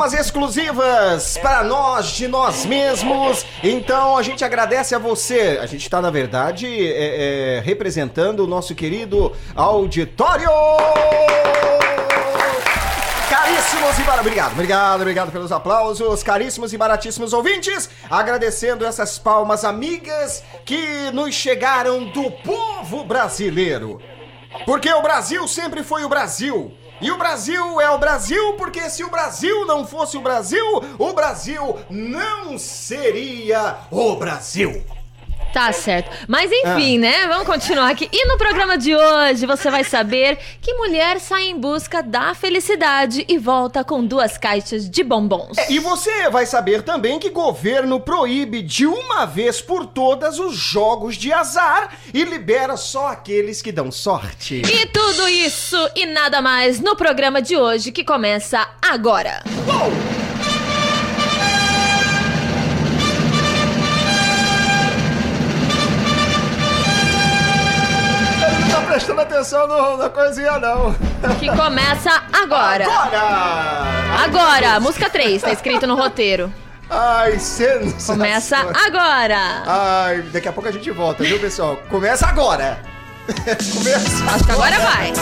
palmas exclusivas para nós, de nós mesmos. Então a gente agradece a você. A gente está, na verdade, é, é, representando o nosso querido auditório. Caríssimos e baratíssimos. Obrigado, obrigado, obrigado pelos aplausos. Caríssimos e baratíssimos ouvintes, agradecendo essas palmas amigas que nos chegaram do povo brasileiro. Porque o Brasil sempre foi o Brasil. E o Brasil é o Brasil porque se o Brasil não fosse o Brasil, o Brasil não seria o Brasil. Tá certo. Mas enfim, né? Vamos continuar aqui. E no programa de hoje você vai saber que mulher sai em busca da felicidade e volta com duas caixas de bombons. É, E você vai saber também que governo proíbe de uma vez por todas os jogos de azar e libera só aqueles que dão sorte. E tudo isso e nada mais no programa de hoje que começa agora. Ele atenção no- na coisinha, não. Que começa agora. Agora! Agora, música 3, tá escrito no roteiro. Ai, sensacional. Começa agora. Ai, daqui a pouco a gente volta, viu, pessoal? Começa agora! Começa Acho que agora vai.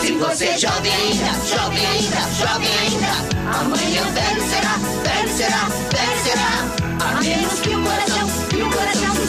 Se você é jovem ainda, jovem ainda, jovem ainda, amanhã velho será, velho será, velho será. A menos que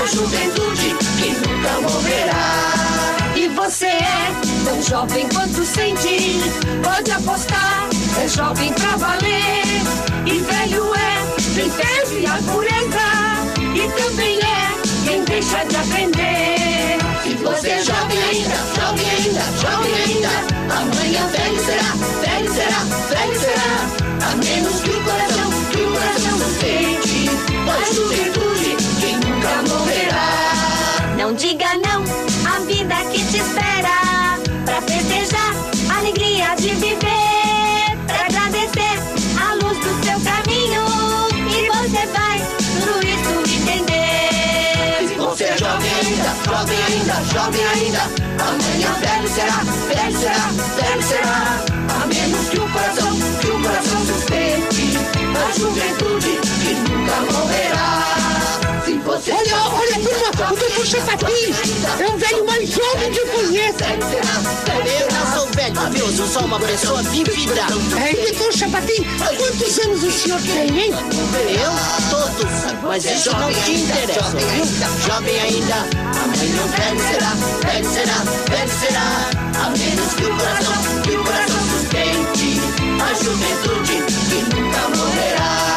a juventude que nunca morrerá. E você é tão jovem quanto sente, pode apostar, é jovem pra valer. E velho é quem perde a pureza, e também jovem ainda. Amanhã velho será, velho será, velho será. A menos que o coração, que o coração sustente A juventude o doutor Chapatin é um velho mais jovem que eu conheço. Eu não sou velho, viu? Eu sou uma pessoa vivida. É, doutor Chapatin, quantos anos o senhor tem, hein? Eu? Todos. Mas isso não te interessa, viu? Jovem ainda. Amanhã velho será, velho será, velho será. A menos que o coração, que o coração sustente a juventude que nunca morrerá.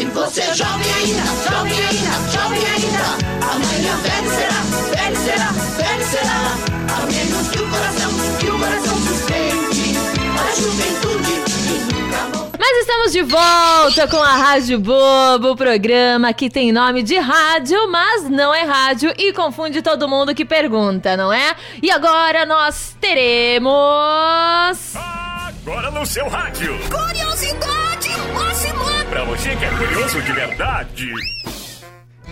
Se você é jovem ainda, jovem ainda, jovem ainda. Amanhã velho será, velho será, velho será. A menos que o coração, que o coração sustente a juventude que nunca morrerá. Mas estamos de volta com a Rádio Bobo, o programa que tem nome de rádio, mas não é rádio e confunde todo mundo que pergunta, não é? E agora nós teremos. Agora no seu rádio. Curiosidade você que é curioso de verdade.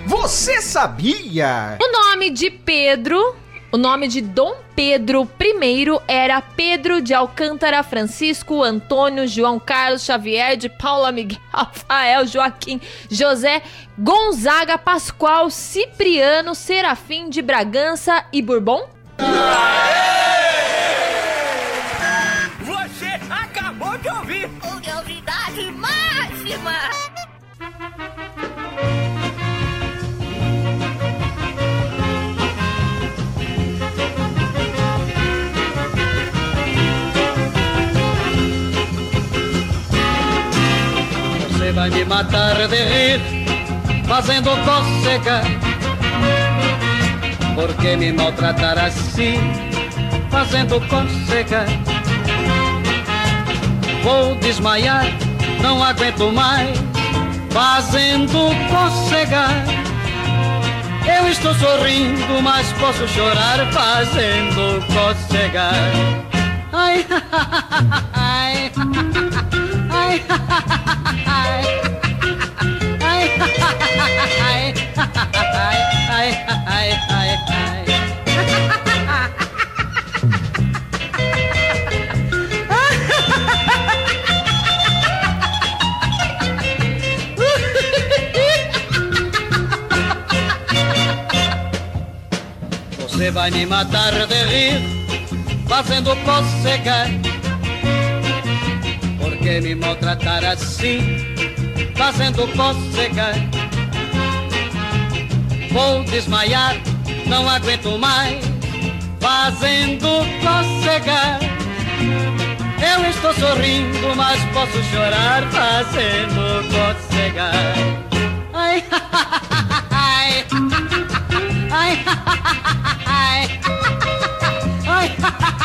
Você sabia? O nome de Pedro, o nome de Dom Pedro I era Pedro de Alcântara, Francisco, Antônio, João Carlos, Xavier de Paula, Miguel, Rafael, Joaquim, José, Gonzaga, Pascoal, Cipriano, Serafim de Bragança e Bourbon? Você vai me matar de rir, fazendo cócega. Por que me maltratar assim, fazendo cócega? Vou desmaiar, não aguento mais, fazendo cócega. Eu estou sorrindo, mas posso chorar fazendo cócega. Ai, ai, ai, ai, Você vai me matar de rir, fazendo cócega. Por que me maltratar assim, fazendo cócega? Vou desmaiar, não aguento mais, fazendo cócega. Eu estou sorrindo, mas posso chorar fazendo cócega. Ai, ai, ai, 哎，哈哈哈哈哈哈！哎，哈哈哈哈！哎。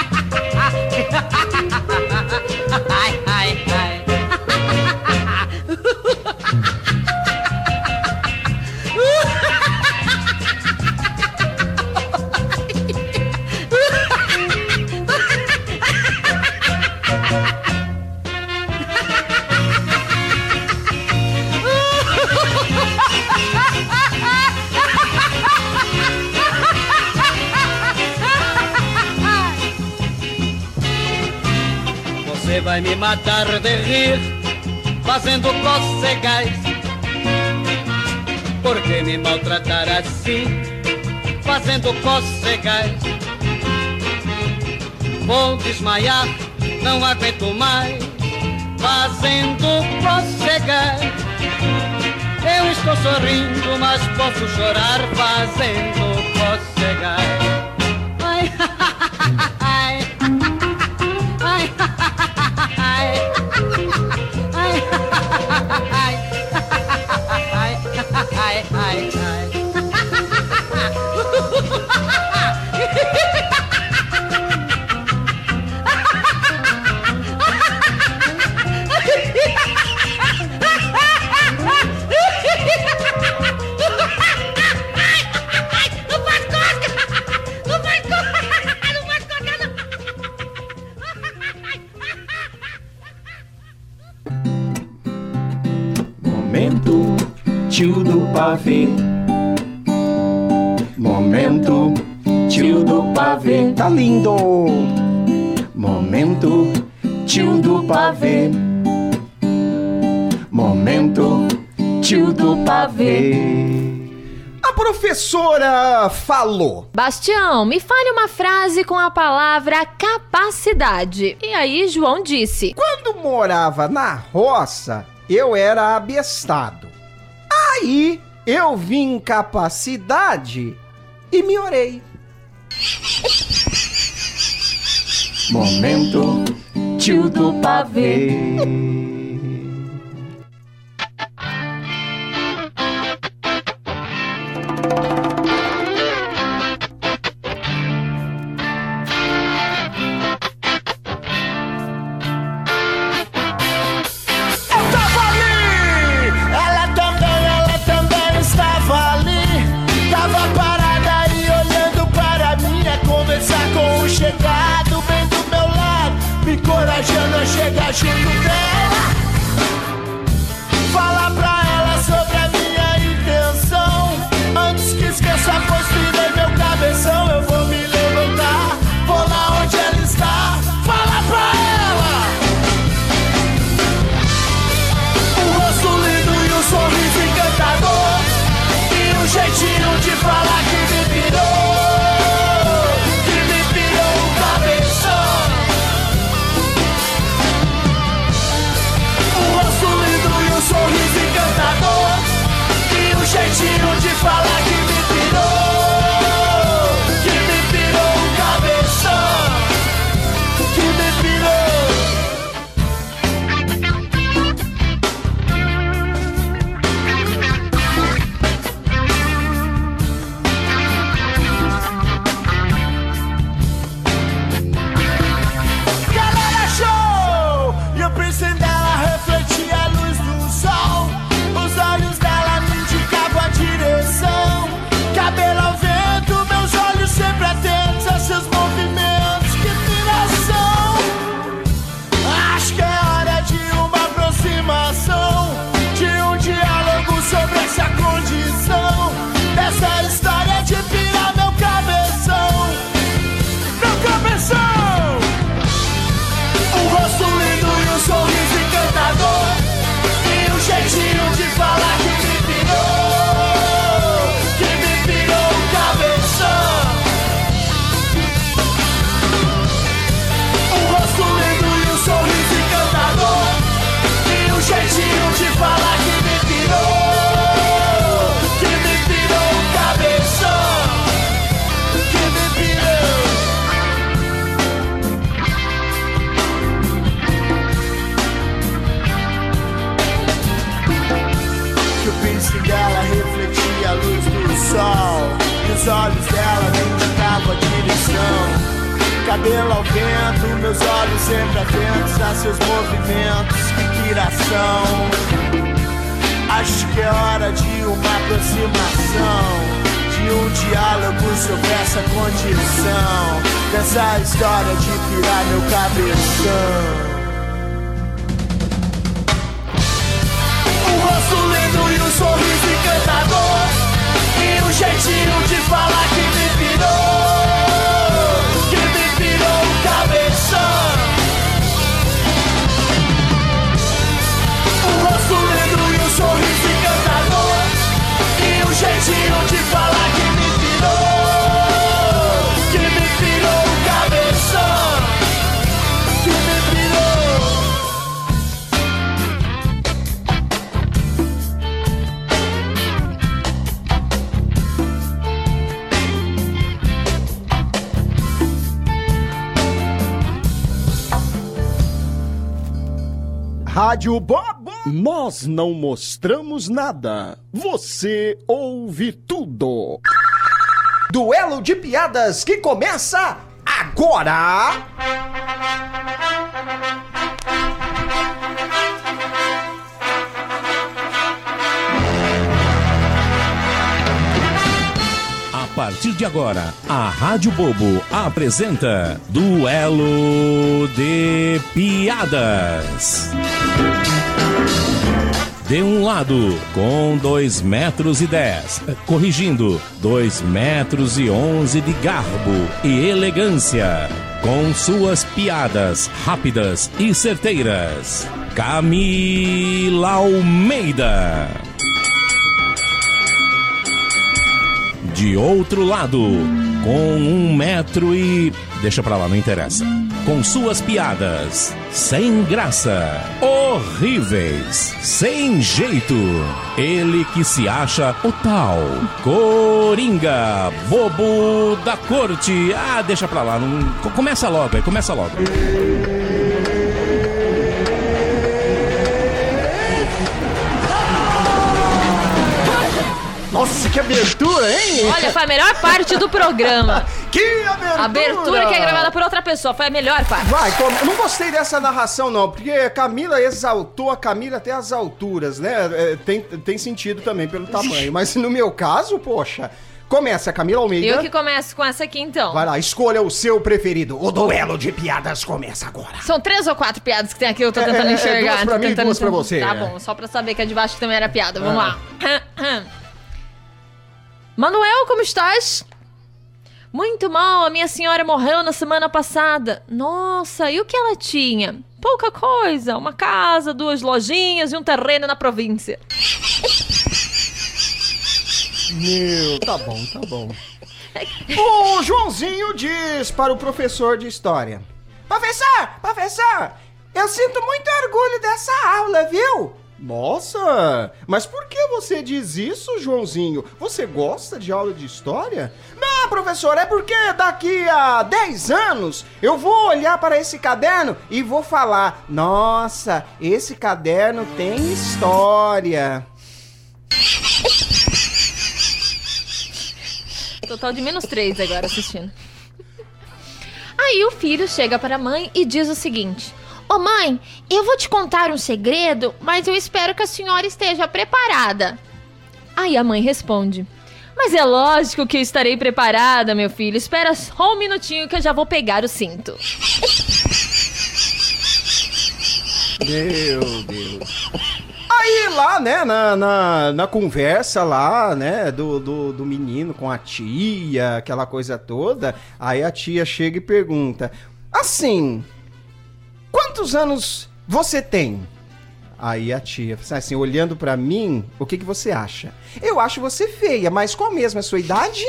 Matar de rir, fazendo cócegas. Por que me maltratar assim, fazendo cócegas? Vou desmaiar, não aguento mais, fazendo cócegas. Eu estou sorrindo, mas posso chorar fazendo cócegas. Pavê. Momento tio do pavê. Tá lindo! Momento tio do pavê. Momento tio do pavê. A professora falou. Bastião, me fale uma frase com a palavra capacidade. E aí, João disse: Quando morava na roça, eu era abestado. Aí eu vi incapacidade e me orei. Momento tio do pavê. pegadinho vem. Cabelo ao vento, meus olhos sempre atentos a seus movimentos, que piração. Acho que é hora de uma aproximação, de um diálogo sobre essa condição, dessa história de pirar meu cabeção. Rádio Bobo. Nós não mostramos nada. Você ouve tudo. Duelo de piadas que começa agora. Partir de agora, a Rádio Bobo apresenta Duelo de Piadas. De um lado, com 2 metros e 10, corrigindo, 2 metros e 11 de garbo e elegância, com suas piadas rápidas e certeiras, Camila Almeida. De outro lado, com um metro e. Deixa pra lá, não interessa. Com suas piadas, sem graça, horríveis, sem jeito. Ele que se acha o tal Coringa, bobo da corte. Ah, deixa pra lá, não... co- começa logo começa logo. Que abertura, hein? Olha, foi a melhor parte do programa. Que abertura! Abertura que é gravada por outra pessoa foi a melhor parte. Vai, eu não gostei dessa narração, não, porque a Camila exaltou a Camila até as alturas, né? É, tem, tem sentido também pelo tamanho. Mas no meu caso, poxa, começa a Camila Almeida. Eu que começo com essa aqui então. Vai lá, escolha o seu preferido. O duelo de piadas começa agora. São três ou quatro piadas que tem aqui, eu tô É, tentando é, é, enxergar. duas pra mim e tentando duas pra você. Tá bom, só pra saber que a de baixo também era piada. Vamos Ah. lá. Manuel, como estás? Muito mal, a minha senhora morreu na semana passada. Nossa, e o que ela tinha? Pouca coisa, uma casa, duas lojinhas e um terreno na província. Meu, tá bom, tá bom. O Joãozinho diz para o professor de história: Professor, professor, eu sinto muito orgulho dessa aula, viu? Nossa, mas por que você diz isso, Joãozinho? Você gosta de aula de história? Não, professor, é porque daqui a 10 anos eu vou olhar para esse caderno e vou falar: Nossa, esse caderno tem história. Total de menos três agora assistindo. Aí o filho chega para a mãe e diz o seguinte: Ô mãe, eu vou te contar um segredo, mas eu espero que a senhora esteja preparada. Aí a mãe responde: Mas é lógico que eu estarei preparada, meu filho. Espera só um minutinho que eu já vou pegar o cinto. Meu Deus. Aí lá, né, na, na, na conversa lá, né, do, do, do menino com a tia, aquela coisa toda, aí a tia chega e pergunta: Assim, quantos anos você tem? Aí a tia, assim, olhando pra mim, o que, que você acha? Eu acho você feia, mas qual mesmo é a sua idade?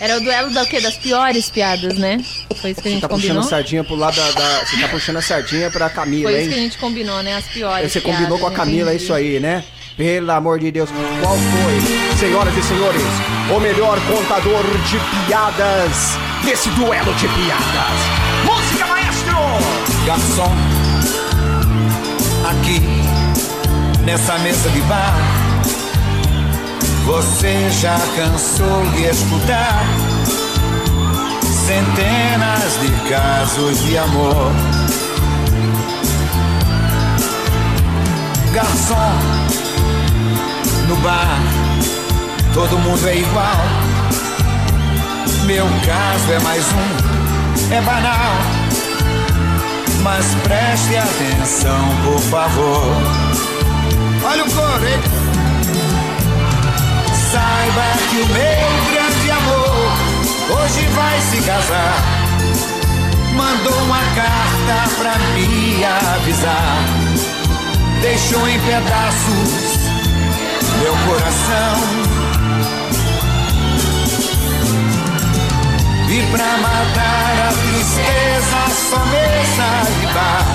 Era o duelo da o quê? Das piores piadas, né? Foi isso que a Você gente tá puxando a sardinha pro lado da, da- Você tá puxando a sardinha pra Camila, Foi isso que a hein? gente combinou, né? As piores. Você combinou com a piadas, Camila, é entendi. isso aí, né? Pelo amor de Deus, qual foi, senhoras e senhores, o melhor contador de piadas desse duelo de piadas? Música, maestro! Garçom, aqui nessa mesa de bar. Você já cansou de escutar centenas de casos de amor. Garçom, no bar, todo mundo é igual. Meu caso é mais um, é banal. Mas preste atenção, por favor. Olha o coro, hein? Saiba que o meu grande amor hoje vai se casar. Mandou uma carta pra me avisar. Deixou em pedaços meu coração. E pra matar a tristeza, só mesa de bar.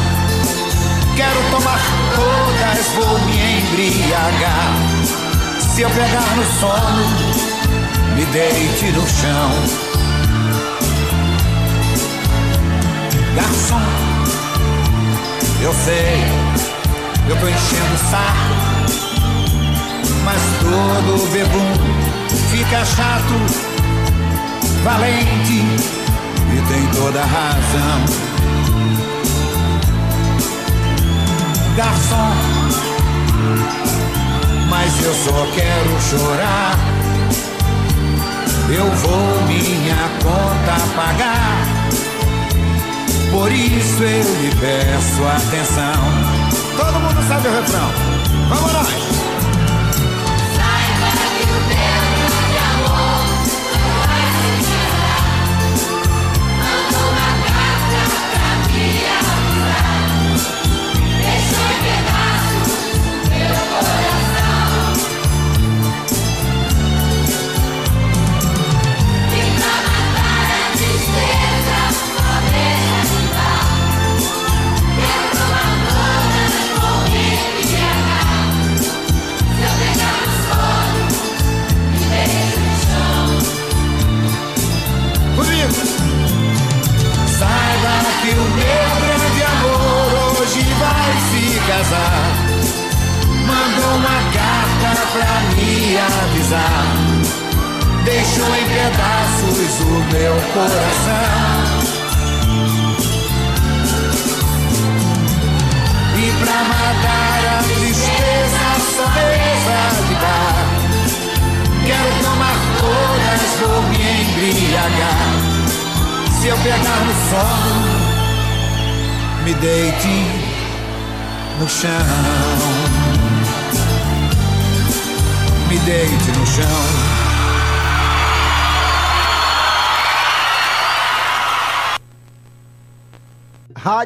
Quero tomar todas, vou me embriagar. Se eu pegar no sono, me deite no chão. Garçom, eu sei, eu tô enchendo o saco. Mas todo bebum fica chato valente e tem toda a razão. Garçom, mas eu só quero chorar. Eu vou minha conta pagar. Por isso eu lhe peço atenção. Todo mundo sabe o refrão. Vamos nós!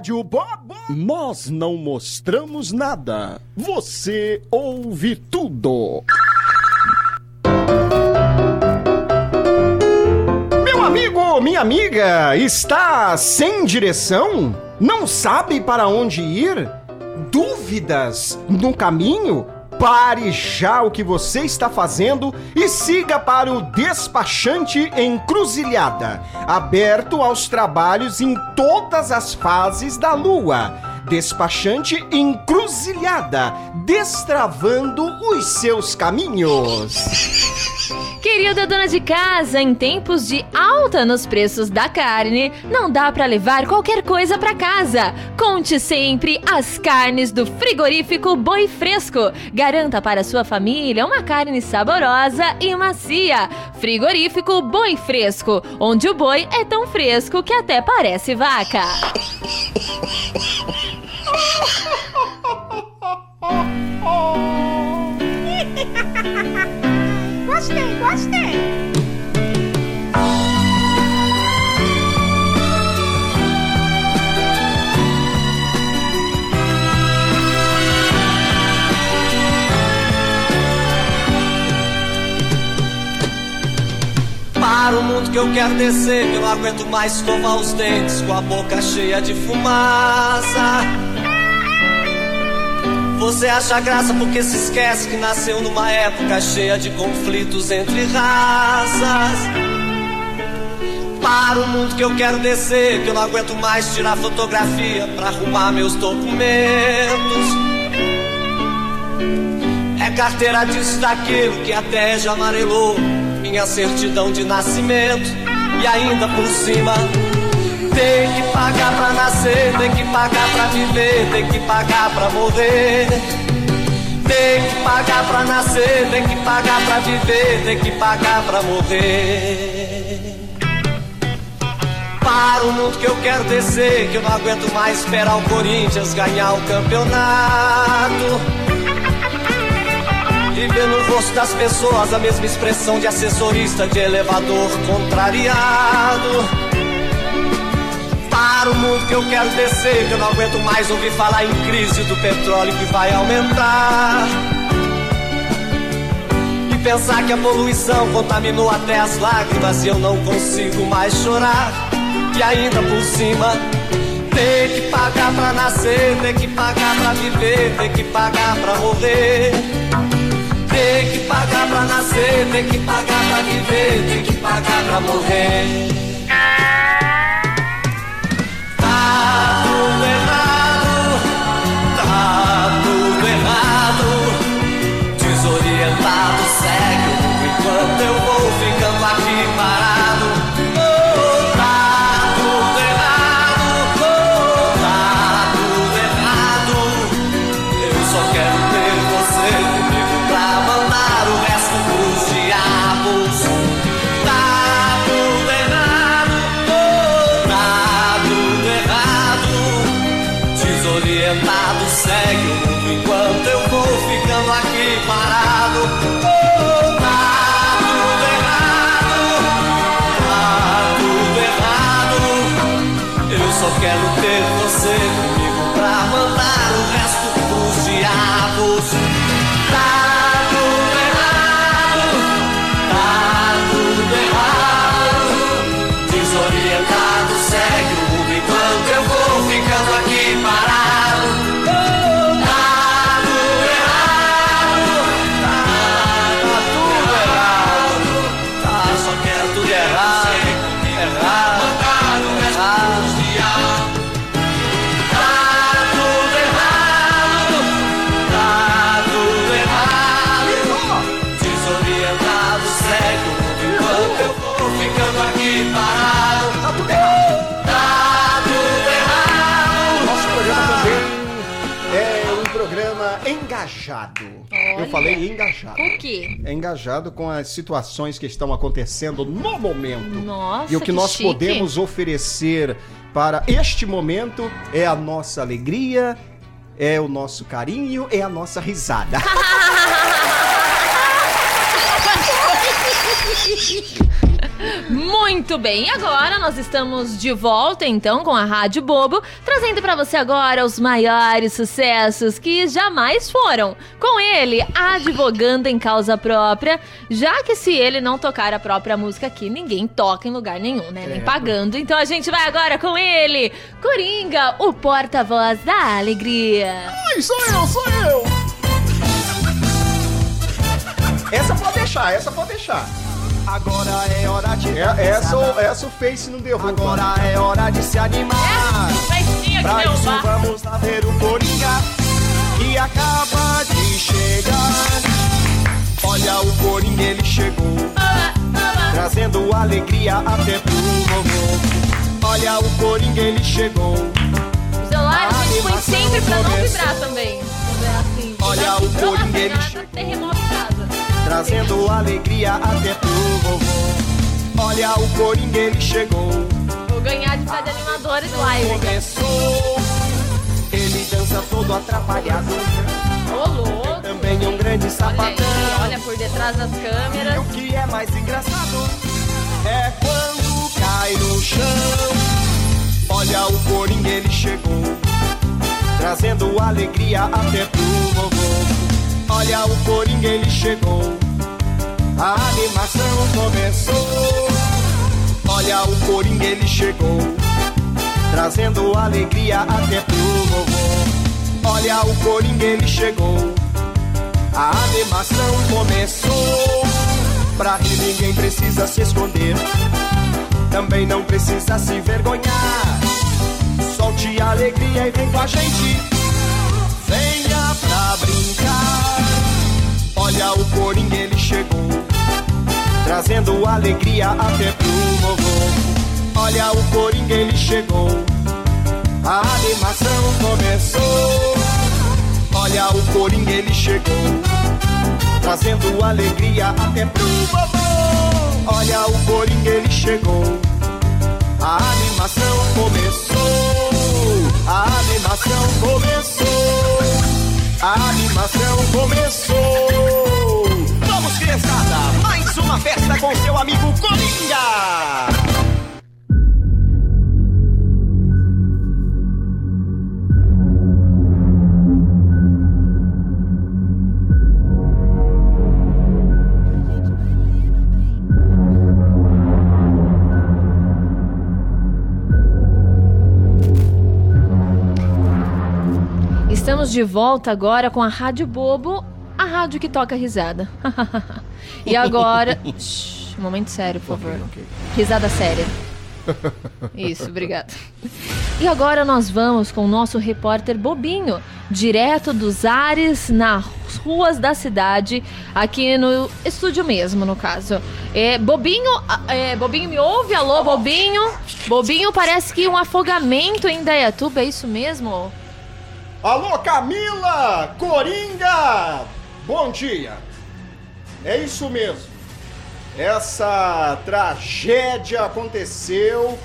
Rádio Bobo. Nós não mostramos nada. Você ouve tudo. Meu amigo, minha amiga, está sem direção? Não sabe para onde ir? Dúvidas no caminho? Pare já o que você está fazendo e siga para o Despachante Encruzilhada, aberto aos trabalhos em todas as fases da lua. Despachante Encruzilhada, destravando os seus caminhos. Querida dona de casa, em tempos de alta nos preços da carne, não dá pra levar qualquer coisa pra casa. Conte sempre as carnes do frigorífico Boi Fresco. Garanta para sua família uma carne saborosa e macia. Frigorífico Boi Fresco, onde o boi é tão fresco que até parece vaca. Gostei, gostei. Para o mundo que eu quero descer, eu não aguento mais escovar os dentes com a boca cheia de fumaça. Você acha graça porque se esquece que nasceu numa época cheia de conflitos entre raças. Para o mundo que eu quero descer, que eu não aguento mais tirar fotografia pra arrumar meus documentos. É carteira disso daquilo que até já amarelou minha certidão de nascimento e ainda por cima tem que pagar pra nascer, tem que pagar pra viver, tem que pagar pra morrer. Tem que pagar pra nascer, tem que pagar pra viver, tem que pagar pra morrer. Para o mundo que eu quero descer, que eu não aguento mais esperar o Corinthians ganhar o campeonato. E ver no rosto das pessoas a mesma expressão de assessorista de elevador contrariado. Para o mundo que eu quero descer, que eu não aguento mais ouvir falar em crise do petróleo que vai aumentar. E pensar que a poluição contaminou até as lágrimas e eu não consigo mais chorar. E ainda por cima, tem que pagar pra nascer, tem que pagar pra viver, tem que pagar pra morrer. Tem que pagar pra nascer, tem que pagar pra viver, tem que pagar pra morrer. Tá engajado. Eu Olha. falei engajado. Por quê? É engajado com as situações que estão acontecendo no momento. Nossa, e o que, que nós chique. podemos oferecer para este momento é a nossa alegria, é o nosso carinho, é a nossa risada. Muito bem, e agora nós estamos de volta então com a Rádio Bobo, trazendo pra você agora os maiores sucessos que jamais foram. Com ele, advogando em causa própria, já que se ele não tocar a própria música aqui, ninguém toca em lugar nenhum, né? Nem pagando. Então a gente vai agora com ele, Coringa, o porta-voz da alegria. Ai, sou eu, sou eu! Essa pode deixar, essa pode deixar. Agora é hora de É, essa, essa o Face não derruba. Agora é hora de se animar. Pra isso vamos lá ver o Coringa que acaba de chegar. Olha o Coringa, ele chegou, trazendo alegria até pro vovô. Olha o Coringa, ele chegou. O celular a gente põe sempre pra não vibrar também. É assim, Olha o Coringa, ele chegou. terremoto. Trazendo alegria até pro vovô. Olha o Coringa, ele chegou. Vou ganhar de fazer animadores live. Começou, ele dança todo atrapalhado. Ô, louco. Também é um grande Olha aí, sapatão. olha por detrás das E câmeras. o que é mais engraçado é quando cai no chão. Olha o Coringa, ele chegou, trazendo alegria até pro vovô. Olha o Coringa, ele chegou, a animação começou. Olha o Coringa, ele chegou, trazendo alegria até pro vovô. Olha o Coringa, ele chegou, a animação começou. Pra rir ninguém precisa se esconder, também não precisa se vergonhar. Solte a alegria e vem com a gente, venha pra brincar. Olha o Coringa, ele chegou, trazendo alegria até pro vovô. Olha o Coringa, ele chegou, a animação começou. Olha o Coringa, ele chegou, trazendo alegria até pro vovô. Olha o Coringa, ele chegou, a animação começou. A animação começou. A animação começou. Vamos, criançada, mais uma festa com seu amigo Coringa. Estamos de volta agora com a Rádio Bobo, a rádio que toca risada. e agora. Shhh, um momento sério, por favor. Risada séria. Isso, obrigada. E agora nós vamos com o nosso repórter Bobinho, direto dos ares nas ruas da cidade, aqui no estúdio mesmo, no caso. É, Bobinho, é, Bobinho me ouve? Alô, Bobinho? Bobinho, parece que um afogamento em Dayatuba, é isso mesmo? Alô, Camila! Coringa! Bom dia! É isso mesmo. Essa tragédia aconteceu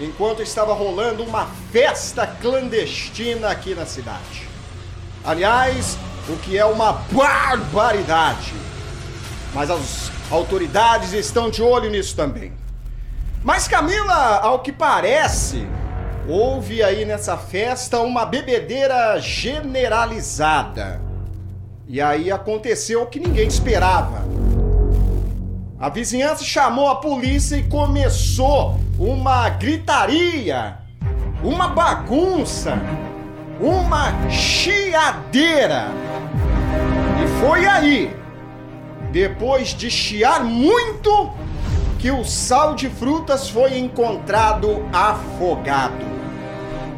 enquanto estava rolando uma festa clandestina aqui na cidade. Aliás, o que é uma barbaridade. Mas as autoridades estão de olho nisso também. Mas Camila, ao que parece, houve aí nessa festa uma bebedeira generalizada. E aí aconteceu o que ninguém esperava. A vizinhança chamou a polícia e começou uma gritaria, uma bagunça, uma chiadeira. E foi aí, depois de chiar muito, que o sal de frutas foi encontrado afogado.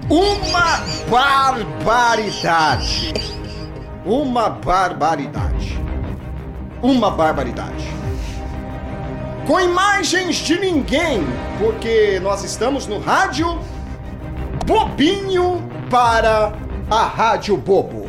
Uma barbaridade. Uma barbaridade. Uma barbaridade. Com imagens de ninguém, porque nós estamos no rádio Bobinho para a Rádio Bobo.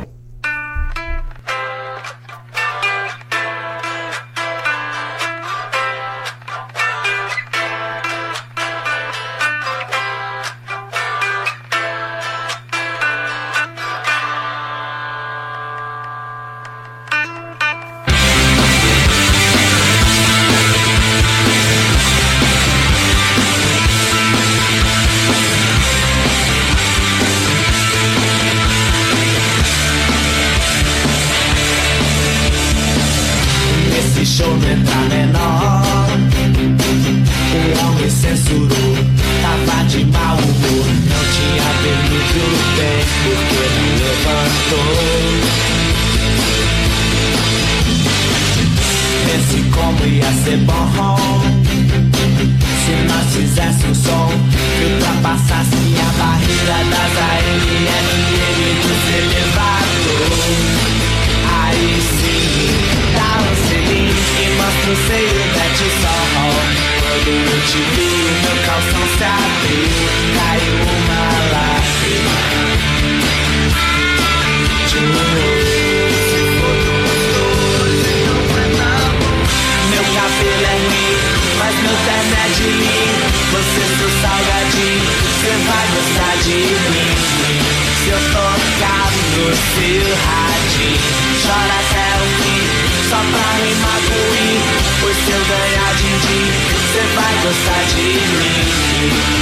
Sol. Quando eu te vi, meu calção se abriu Caiu uma lágrima. De novo, Meu cabelo é ruim, mas meu terno é de mim Você seu salgadinho, você vai gostar de mim Se eu tocar no seu radinho Chora até o fim, só pra rimar com i Pois se eu ganhar din-din, cê vai gostar de mim.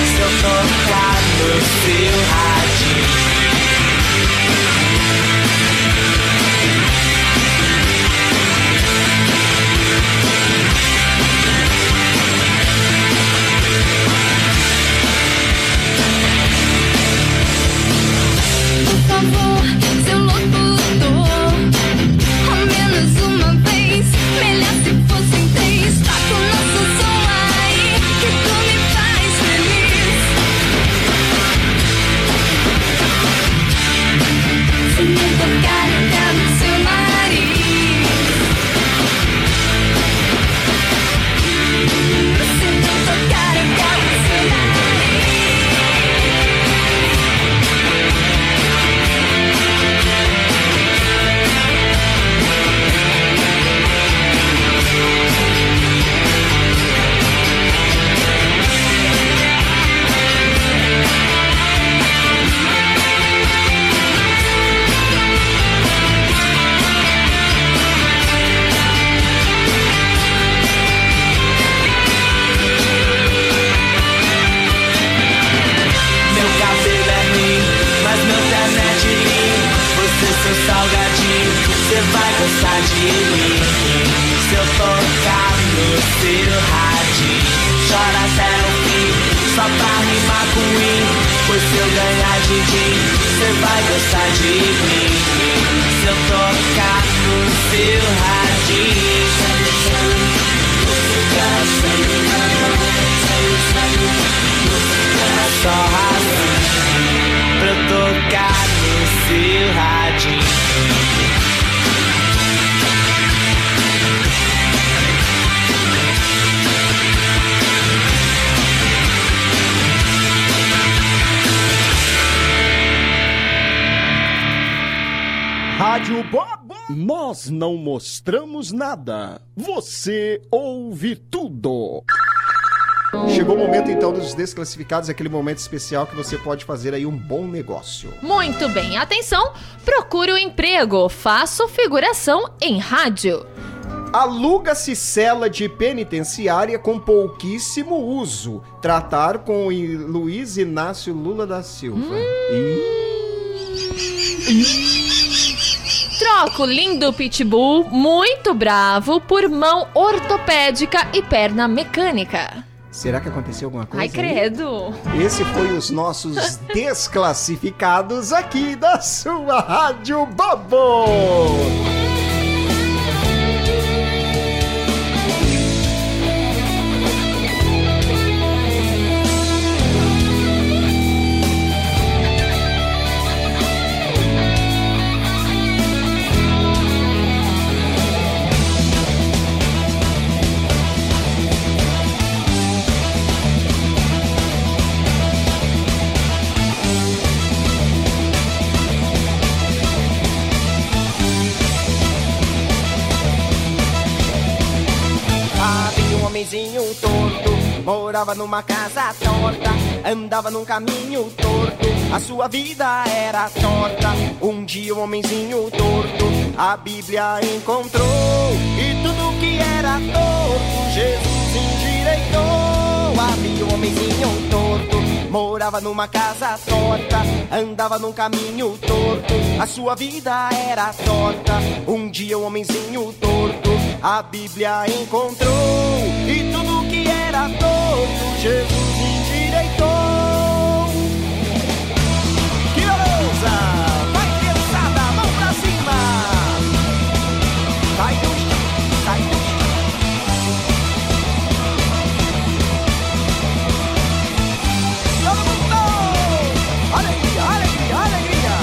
Se eu tocar no seu radinho Rádio Bobo. Nós não mostramos nada. Você ouve tudo. Chegou o momento então dos desclassificados, aquele momento especial que você pode fazer aí um bom negócio. Muito bem, atenção! Procure o emprego, faço figuração em rádio. Aluga-se cela de penitenciária com pouquíssimo uso. Tratar com Luiz Inácio Lula da Silva. Troco lindo pitbull, muito bravo, por mão ortopédica e perna mecânica. Será que aconteceu alguma coisa? Ai, aí? credo. Esse foi os nossos desclassificados aqui da sua Rádio Bobo. Havia homenzinho torto, morava numa casa torta, andava num caminho torto, a sua vida era torta. Um dia um homenzinho torto, a Bíblia encontrou, e tudo que era torto, Jesus endireitou. Havia um homenzinho torto, morava numa casa torta, andava num caminho torto, a sua vida era torta. Um dia um homenzinho torto, a Bíblia encontrou, era torto, Jesus endireitou. Que beleza! Vai criançada, mão pra cima! Sai do chão, sai do chão. Todo mundo! Alegria, alegria, alegria!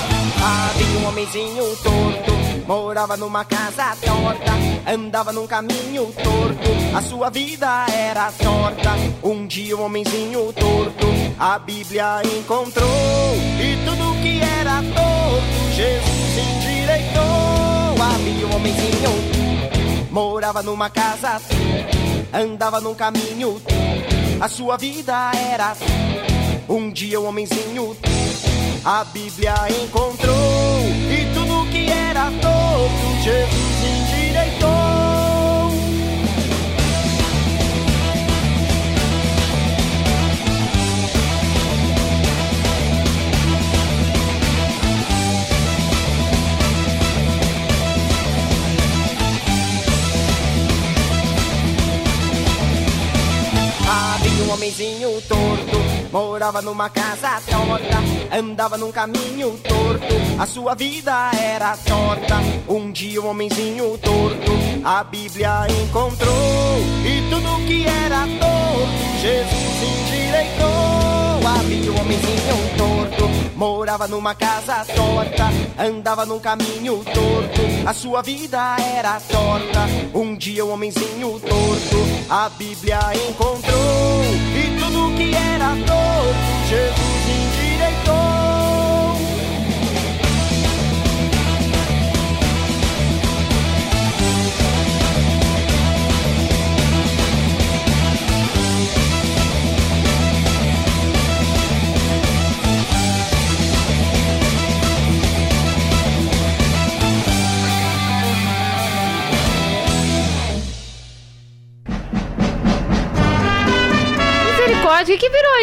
Havia um homenzinho torto, morava numa casa torta, andava num caminho torto, a sua vida era torta. Um dia um homenzinho torto, a Bíblia encontrou, e tudo que era torto, Jesus endireitou. Havia um homenzinho, morava numa casa, andava num caminho a sua vida era um dia um homenzinho a Bíblia encontrou e tudo que era torto um homenzinho torto, morava numa casa torta, andava num caminho torto, a sua vida era torta. Um dia um homenzinho torto, a Bíblia encontrou, e tudo que era torto, Jesus endireitou. Homenzinho torto, morava numa casa torta, andava num caminho torto, a sua vida era torta. Um dia um homenzinho torto, a Bíblia encontrou, e tudo que era torto, Jesus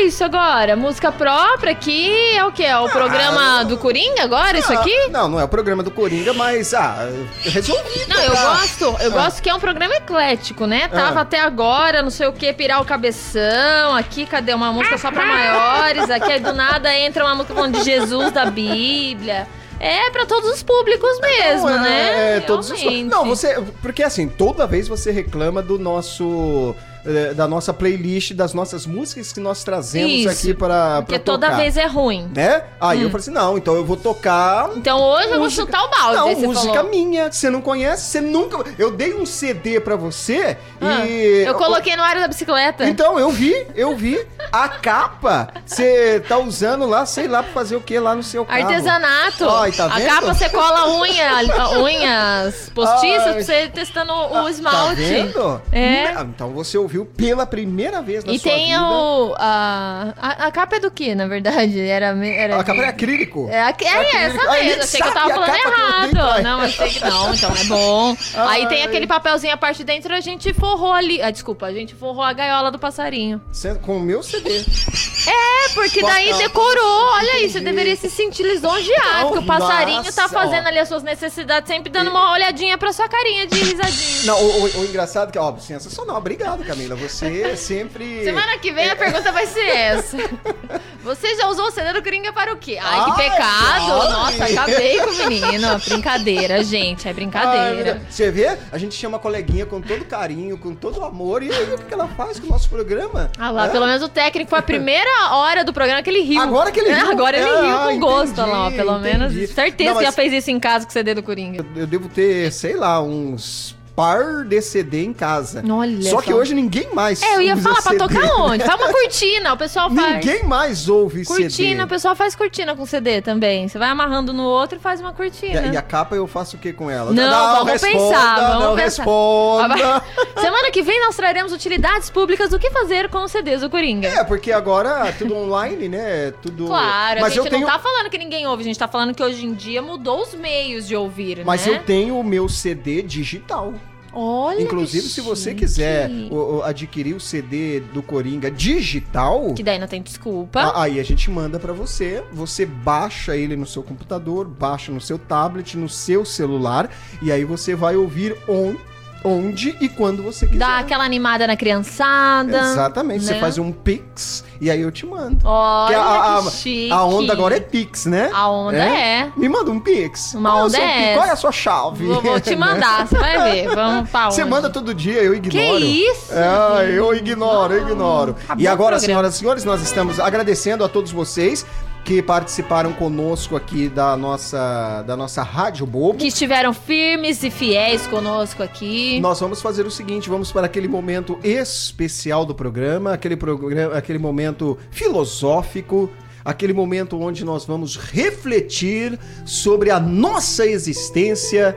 isso agora? Música própria aqui é o quê? É o programa do Coringa agora, isso aqui? Ah, Não, não é o programa do Coringa, mas, ah, resolvi. Não, eu gosto, eu Ah. gosto que é um programa eclético, né? Tava Ah. até agora, não sei o que, pirar o cabeção. Aqui, cadê? Uma música só pra maiores. Aqui, aí do nada, entra uma música falando de Jesus, da Bíblia. É pra todos os públicos mesmo, Não, é, né? é, todos os... Realmente. Não, você. Porque assim, toda vez você reclama do nosso. Eh, Da nossa playlist, das nossas músicas que nós trazemos Isso, aqui para. Porque toda tocar, vez é ruim. Né? Aí eu Hum. falei assim: não, então eu vou tocar. Então hoje eu vou Música- chutar o balde. Não, você música falou. minha, que você não conhece, você nunca. Eu dei um CD pra você Ah, e. Eu coloquei no área da bicicleta. Então, eu vi, eu vi. A capa, você tá usando lá, sei lá, pra fazer o que lá no seu carro. Artesanato. Ai, tá a vendo? capa você cola unha, unhas postiças Ai. pra você ir testando o Tá esmalte. vendo? É. Ah, Então você ouviu pela primeira vez na E sua tem vida. o. A, a, a capa é do que, na verdade? Era, era A capa de- é acrílico. É, aqui- é Acrílico. essa mesmo. Achei que eu tava falando que errado. Não, achei que não. Então é bom. Aí tem aquele papelzinho, a parte de dentro a gente forrou ali. Ah, desculpa, a gente forrou a gaiola do passarinho. Cê- Com o meu CD. É, porque daí decorou. Olha aí, você deveria se sentir lisonjeado. Porque o passarinho tá nossa, fazendo ó. ali as suas necessidades, sempre dando uma olhadinha pra sua carinha de risadinha. Não, o, o- o engraçado é que, ó, sensacional. Obrigado, Camila. Você sempre. Semana que vem a pergunta vai ser essa. Você já usou o CD do Coringa para o quê? Ai, que Ai, pecado! ai. Nossa, acabei com o menino. Brincadeira, gente, é Ai, brincadeira. Você vê? A gente chama a coleguinha com todo carinho, com todo amor. E aí, o que que ela faz com o nosso programa? Ah lá, pelo menos o técnico foi a primeira hora do programa que ele riu. Agora que ele É, riu. Agora ele Ah, riu com gosto, olha lá, ó, entendi, pelo menos. entendi. Certeza Não, que já fez isso em casa com o CD do Coringa. Eu devo ter, sei lá, uns par de CD em casa. Olha Só que só. hoje ninguém mais É, eu ia falar pra CD. tocar onde? Faz uma cortina, o pessoal faz. Ninguém mais ouve Cortina, CD. o pessoal faz cortina com CD também. Você vai amarrando no outro e faz uma E cortina. a, e a capa eu faço o que com ela? Não, vamos responda, pensar, vamos não pensar. responda. Semana que vem nós traremos utilidades públicas do que fazer com os CDs do Coringa. É, porque agora tudo online, né? Tudo. Claro, mas a gente eu tenho, não tá falando que ninguém ouve, a gente tá falando que hoje em dia mudou os meios de ouvir, Mas né? eu tenho o meu CD digital. Olha Inclusive, se você quiser o- o- adquirir o CD do Coringa digital, Que daí não tem desculpa. a- aí a gente manda pra você. Você baixa ele no seu computador, baixa no seu tablet, no seu celular, e aí você vai ouvir on- onde e quando você quiser. Dá aquela animada na criançada. Exatamente, você né? faz um Pix e aí eu te mando. Olha Que a, a- que chique. a onda agora é Pix, né? A onda é. Me manda um Pix. Uma Qual é onda é essa. Qual é a sua chave? Vou, vou te mandar, você vai ver. Vamos pra Você manda todo dia, eu ignoro. isso, Ah, eu ignoro, eu ignoro. acabou E agora, senhoras e senhores, nós estamos agradecendo a todos vocês que participaram conosco aqui da nossa, da nossa Rádio Bobo. Que estiveram firmes e fiéis conosco aqui. Nós vamos fazer o seguinte, vamos para aquele momento especial do programa, aquele programa, aquele momento filosófico, aquele momento onde nós vamos refletir sobre a nossa existência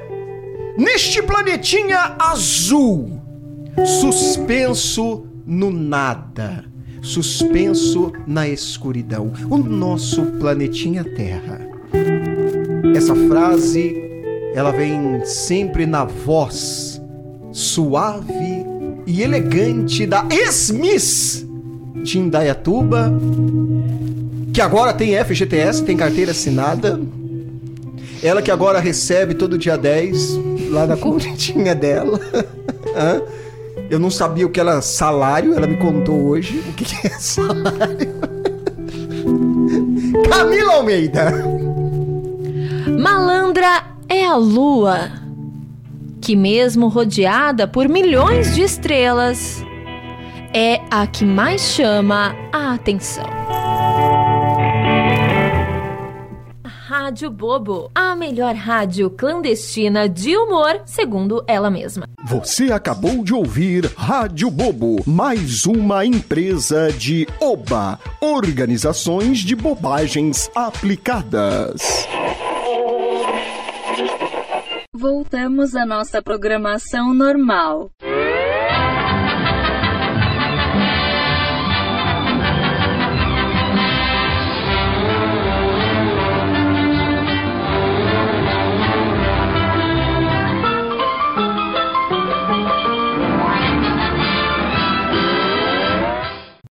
neste planetinha azul, suspenso no nada, suspenso na escuridão, o nosso planetinha Terra. Essa frase, ela vem sempre na voz suave e elegante da ex-miss de Indaiatuba, que agora tem FGTS, tem carteira assinada. Ela que agora recebe todo dia 10 lá na continha dela. Eu não sabia o que era salário, ela me contou hoje o que que é salário. Camila Almeida. Malandra é a lua, que mesmo rodeada por milhões de estrelas, é a que mais chama a atenção. Rádio Bobo, a melhor rádio clandestina de humor, segundo ela mesma. Você acabou de ouvir Rádio Bobo, mais uma empresa de Oba, Organizações de Bobagens Aplicadas. Voltamos à nossa programação normal.